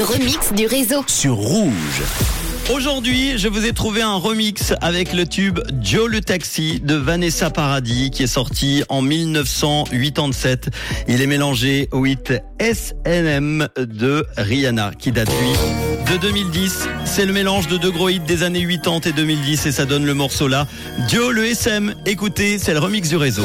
remix du réseau. sur Rouge. Aujourd'hui, je vous ai trouvé un remix avec le tube Joe le Taxi de Vanessa Paradis qui est sorti en 1987. Il est mélangé au hit SNM de Rihanna qui date lui de 2010. C'est le mélange de deux gros hits des années 80 et 2010 et ça donne le morceau là. Joe le SM, écoutez, c'est le remix du réseau.